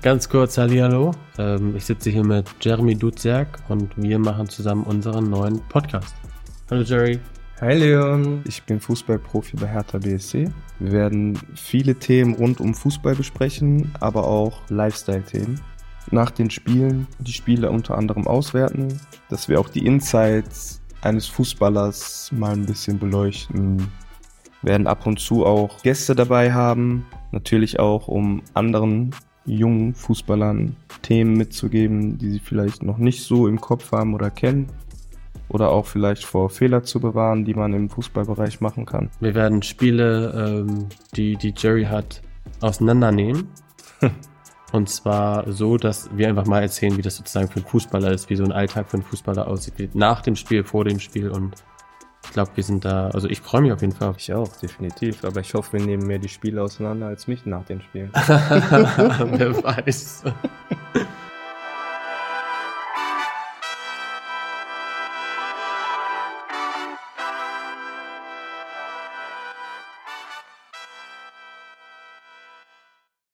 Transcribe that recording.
Ganz kurz, Hallihallo. Ähm, ich sitze hier mit Jeremy Duziak und wir machen zusammen unseren neuen Podcast. Hallo Jerry. Hi Leon, ich bin Fußballprofi bei Hertha BSC. Wir werden viele Themen rund um Fußball besprechen, aber auch Lifestyle-Themen. Nach den Spielen die Spiele unter anderem auswerten, dass wir auch die Insights eines Fußballers mal ein bisschen beleuchten. Wir werden ab und zu auch Gäste dabei haben, natürlich auch um anderen jungen Fußballern Themen mitzugeben, die sie vielleicht noch nicht so im Kopf haben oder kennen oder auch vielleicht vor Fehler zu bewahren, die man im Fußballbereich machen kann. Wir werden Spiele, ähm, die, die Jerry hat, auseinandernehmen. Und zwar so, dass wir einfach mal erzählen, wie das sozusagen für einen Fußballer ist, wie so ein Alltag für einen Fußballer aussieht, nach dem Spiel, vor dem Spiel und ich glaube, wir sind da, also ich freue mich auf jeden Fall. Ich auch, definitiv. Aber ich hoffe, wir nehmen mehr die Spiele auseinander als mich nach den Spielen. Wer weiß.